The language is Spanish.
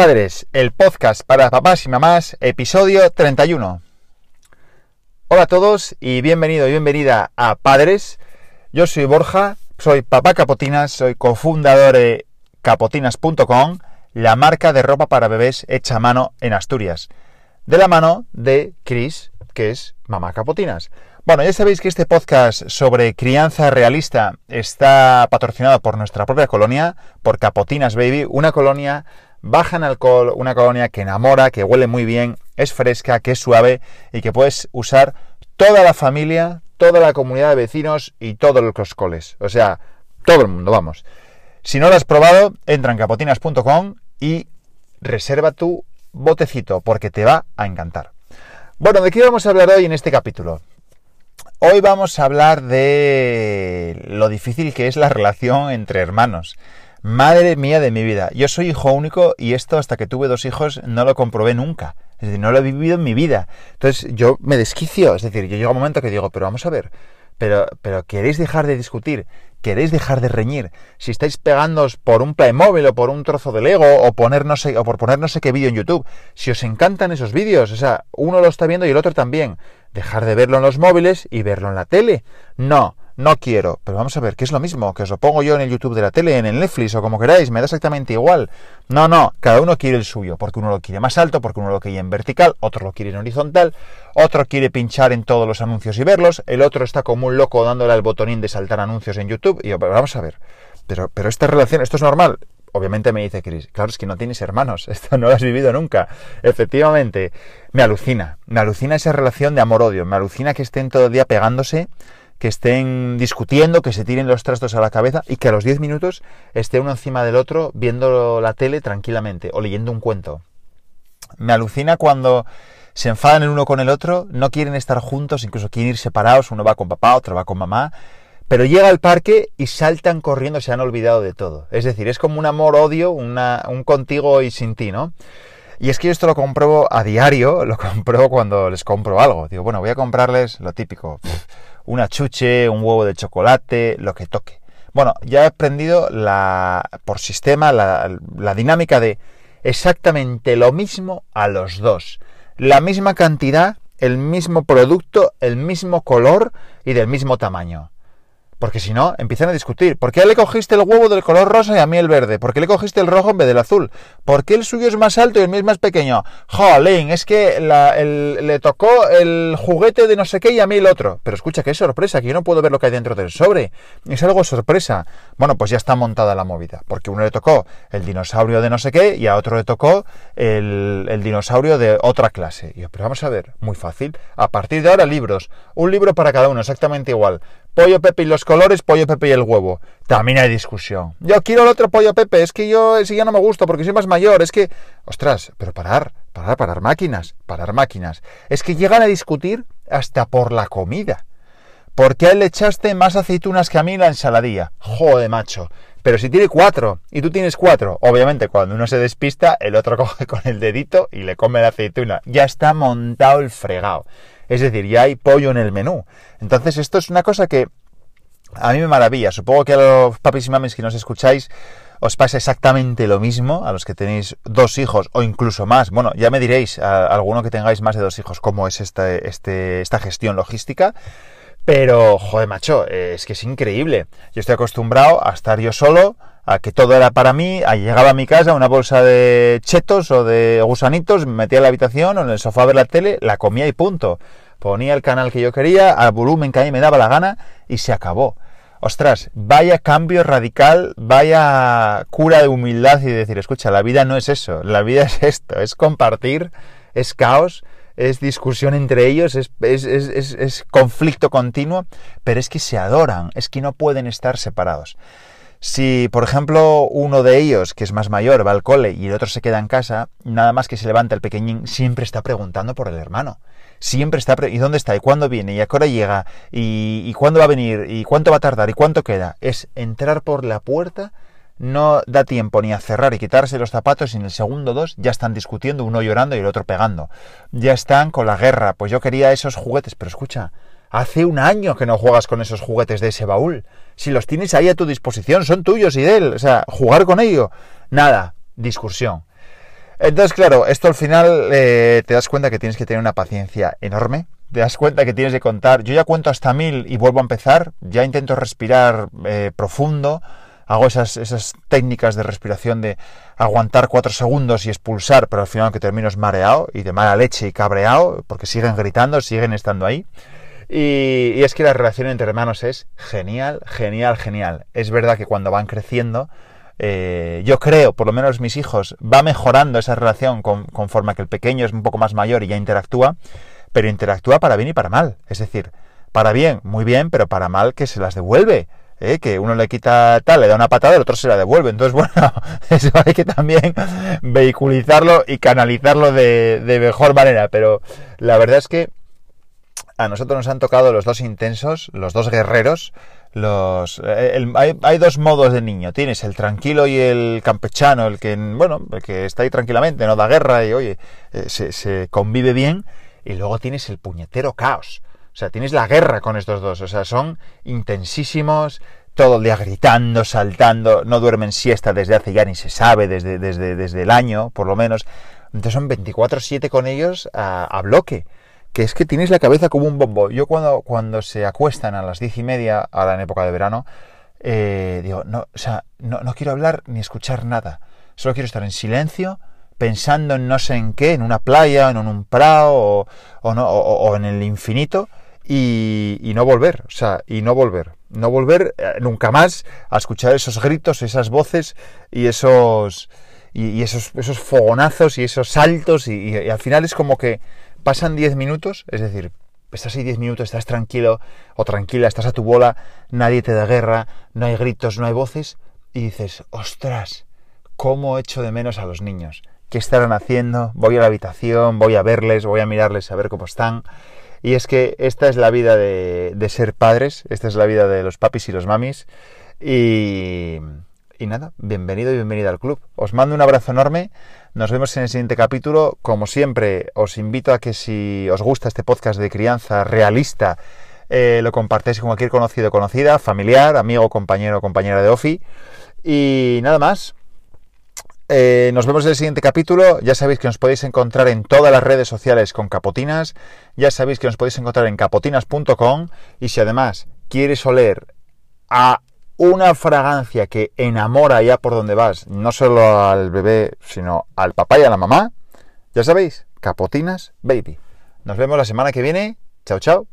Padres, el podcast para papás y mamás, episodio 31. Hola a todos y bienvenido y bienvenida a Padres. Yo soy Borja, soy papá Capotinas, soy cofundador de capotinas.com, la marca de ropa para bebés hecha a mano en Asturias, de la mano de Chris, que es mamá Capotinas. Bueno, ya sabéis que este podcast sobre crianza realista está patrocinado por nuestra propia colonia, por Capotinas Baby, una colonia baja en alcohol, una colonia que enamora, que huele muy bien, es fresca, que es suave y que puedes usar toda la familia, toda la comunidad de vecinos y todos los coles. O sea, todo el mundo, vamos. Si no lo has probado, entra en capotinas.com y reserva tu botecito porque te va a encantar. Bueno, ¿de qué vamos a hablar hoy en este capítulo? Hoy vamos a hablar de lo difícil que es la relación entre hermanos. Madre mía de mi vida. Yo soy hijo único y esto hasta que tuve dos hijos no lo comprobé nunca. Es decir, no lo he vivido en mi vida. Entonces yo me desquicio. Es decir, yo llego a un momento que digo, pero vamos a ver, pero, pero queréis dejar de discutir, queréis dejar de reñir. Si estáis pegándoos por un Playmobil o por un trozo de Lego o, poner no sé, o por poner no sé qué vídeo en YouTube, si os encantan esos vídeos, o sea, uno lo está viendo y el otro también, dejar de verlo en los móviles y verlo en la tele. No, no quiero. Pero vamos a ver, que es lo mismo, que os lo pongo yo en el YouTube de la tele, en el Netflix o como queráis, me da exactamente igual. No, no, cada uno quiere el suyo, porque uno lo quiere más alto, porque uno lo quiere en vertical, otro lo quiere en horizontal, otro quiere pinchar en todos los anuncios y verlos, el otro está como un loco dándole al botonín de saltar anuncios en YouTube. Y vamos a ver, pero, pero esta relación, esto es normal. Obviamente me dice Chris, claro, es que no tienes hermanos, esto no lo has vivido nunca. Efectivamente, me alucina, me alucina esa relación de amor-odio, me alucina que estén todo el día pegándose que estén discutiendo, que se tiren los trastos a la cabeza y que a los 10 minutos esté uno encima del otro viendo la tele tranquilamente o leyendo un cuento. Me alucina cuando se enfadan el uno con el otro, no quieren estar juntos, incluso quieren ir separados, uno va con papá, otro va con mamá, pero llega al parque y saltan corriendo, se han olvidado de todo. Es decir, es como un amor-odio, un contigo y sin ti, ¿no? Y es que yo esto lo compruebo a diario, lo compruebo cuando les compro algo. Digo, bueno, voy a comprarles lo típico una chuche, un huevo de chocolate, lo que toque. Bueno, ya he aprendido la, por sistema la, la dinámica de exactamente lo mismo a los dos. La misma cantidad, el mismo producto, el mismo color y del mismo tamaño. Porque si no, empiezan a discutir. ¿Por qué le cogiste el huevo del color rosa y a mí el verde? ¿Por qué le cogiste el rojo en vez del azul? ¿Por qué el suyo es más alto y el mío es más pequeño? Jolín, es que le tocó el juguete de no sé qué y a mí el otro. Pero escucha, qué sorpresa, que yo no puedo ver lo que hay dentro del sobre. Es algo sorpresa. Bueno, pues ya está montada la movida. Porque uno le tocó el dinosaurio de no sé qué y a otro le tocó el, el dinosaurio de otra clase. Y yo, pero vamos a ver, muy fácil. A partir de ahora, libros. Un libro para cada uno, exactamente igual. Pollo Pepe y los colores, Pollo Pepe y el huevo. También hay discusión. Yo quiero el otro Pollo Pepe, es que yo ese ya no me gusta porque soy más mayor, es que... Ostras, pero parar, parar, parar máquinas, parar máquinas. Es que llegan a discutir hasta por la comida. ¿Por qué le echaste más aceitunas que a mí en la ensaladilla? Joder, macho. Pero si tiene cuatro y tú tienes cuatro, obviamente cuando uno se despista, el otro coge con el dedito y le come la aceituna. Ya está montado el fregado. Es decir, ya hay pollo en el menú. Entonces, esto es una cosa que a mí me maravilla. Supongo que a los papis y mamis que nos escucháis os pasa exactamente lo mismo, a los que tenéis dos hijos o incluso más. Bueno, ya me diréis, a alguno que tengáis más de dos hijos, cómo es esta, este, esta gestión logística. Pero, joder, macho, es que es increíble. Yo estoy acostumbrado a estar yo solo, a que todo era para mí, a llegaba a mi casa una bolsa de chetos o de gusanitos, me metía en la habitación o en el sofá a ver la tele, la comía y punto. Ponía el canal que yo quería, al volumen que a mí me daba la gana y se acabó. Ostras, vaya cambio radical, vaya cura de humildad y decir, escucha, la vida no es eso, la vida es esto, es compartir, es caos, es discusión entre ellos, es, es, es, es, conflicto continuo, pero es que se adoran, es que no pueden estar separados. Si, por ejemplo, uno de ellos, que es más mayor, va al cole y el otro se queda en casa, nada más que se levanta el pequeñín, siempre está preguntando por el hermano. Siempre está, ¿y dónde está? ¿Y cuándo viene? ¿Y a qué hora llega? ¿Y, ¿Y cuándo va a venir? ¿Y cuánto va a tardar? ¿Y cuánto queda? Es entrar por la puerta, no da tiempo ni a cerrar y quitarse los zapatos y en el segundo dos ya están discutiendo, uno llorando y el otro pegando. Ya están con la guerra, pues yo quería esos juguetes, pero escucha, hace un año que no juegas con esos juguetes de ese baúl. Si los tienes ahí a tu disposición, son tuyos y de él. O sea, jugar con ello. Nada, discusión. Entonces, claro, esto al final eh, te das cuenta que tienes que tener una paciencia enorme. Te das cuenta que tienes que contar. Yo ya cuento hasta mil y vuelvo a empezar. Ya intento respirar eh, profundo. Hago esas, esas técnicas de respiración de aguantar cuatro segundos y expulsar, pero al final que termino es mareado y de mala leche y cabreado, porque siguen gritando, siguen estando ahí. Y, es que la relación entre hermanos es genial, genial, genial. Es verdad que cuando van creciendo, eh, yo creo, por lo menos mis hijos, va mejorando esa relación con, conforme que el pequeño es un poco más mayor y ya interactúa, pero interactúa para bien y para mal. Es decir, para bien, muy bien, pero para mal que se las devuelve. ¿Eh? que uno le quita tal, le da una patada, el otro se la devuelve. Entonces, bueno, eso hay que también vehiculizarlo y canalizarlo de, de mejor manera. Pero la verdad es que a nosotros nos han tocado los dos intensos, los dos guerreros. Los, eh, hay, hay, dos modos de niño. Tienes el tranquilo y el campechano, el que, bueno, el que está ahí tranquilamente, no da guerra y, oye, eh, se, se convive bien. Y luego tienes el puñetero caos. O sea, tienes la guerra con estos dos. O sea, son intensísimos, todo el día gritando, saltando, no duermen siesta desde hace ya ni se sabe, desde, desde, desde el año, por lo menos. Entonces son 24-7 con ellos a, bloque que es que tienes la cabeza como un bombo. Yo cuando, cuando se acuestan a las diez y media, ahora en época de verano, eh, digo, no, o sea, no, no, quiero hablar ni escuchar nada. Solo quiero estar en silencio, pensando en no sé en qué, en una playa, en un prado o, no, o, en el infinito. Y, y, no volver, o sea, y no volver, no volver eh, nunca más a escuchar esos gritos, esas voces y esos, y, y esos, esos fogonazos y esos saltos y, y, al final es como que pasan 10 minutos, es decir, estás ahí 10 minutos, estás tranquilo o tranquila, estás a tu bola, nadie te da guerra, no hay gritos, no hay voces, y dices, ostras, ¿cómo echo de menos a los niños? ¿Qué estarán haciendo? Voy a la habitación, voy a verles, voy a mirarles, a ver cómo están. Y es que esta es la vida de, ser padres, esta es la vida de los papis y los mamis. Y, nada, bienvenido y bienvenida al club. Os mando un abrazo enorme. Nos vemos en el siguiente capítulo. Como siempre, os invito a que si os gusta este podcast de crianza realista, eh, lo compartáis con cualquier conocido conocida, familiar, amigo, compañero o compañera de OFI. Y nada más. Eh, nos vemos en el siguiente capítulo. Ya sabéis que nos podéis encontrar en todas las redes sociales con Capotinas. Ya sabéis que nos podéis encontrar en capotinas.com. Y si además quieres oler a una fragancia que enamora ya por donde vas, no solo al bebé, sino al papá y a la mamá, ya sabéis, Capotinas Baby. Nos vemos la semana que viene. Chao, chao.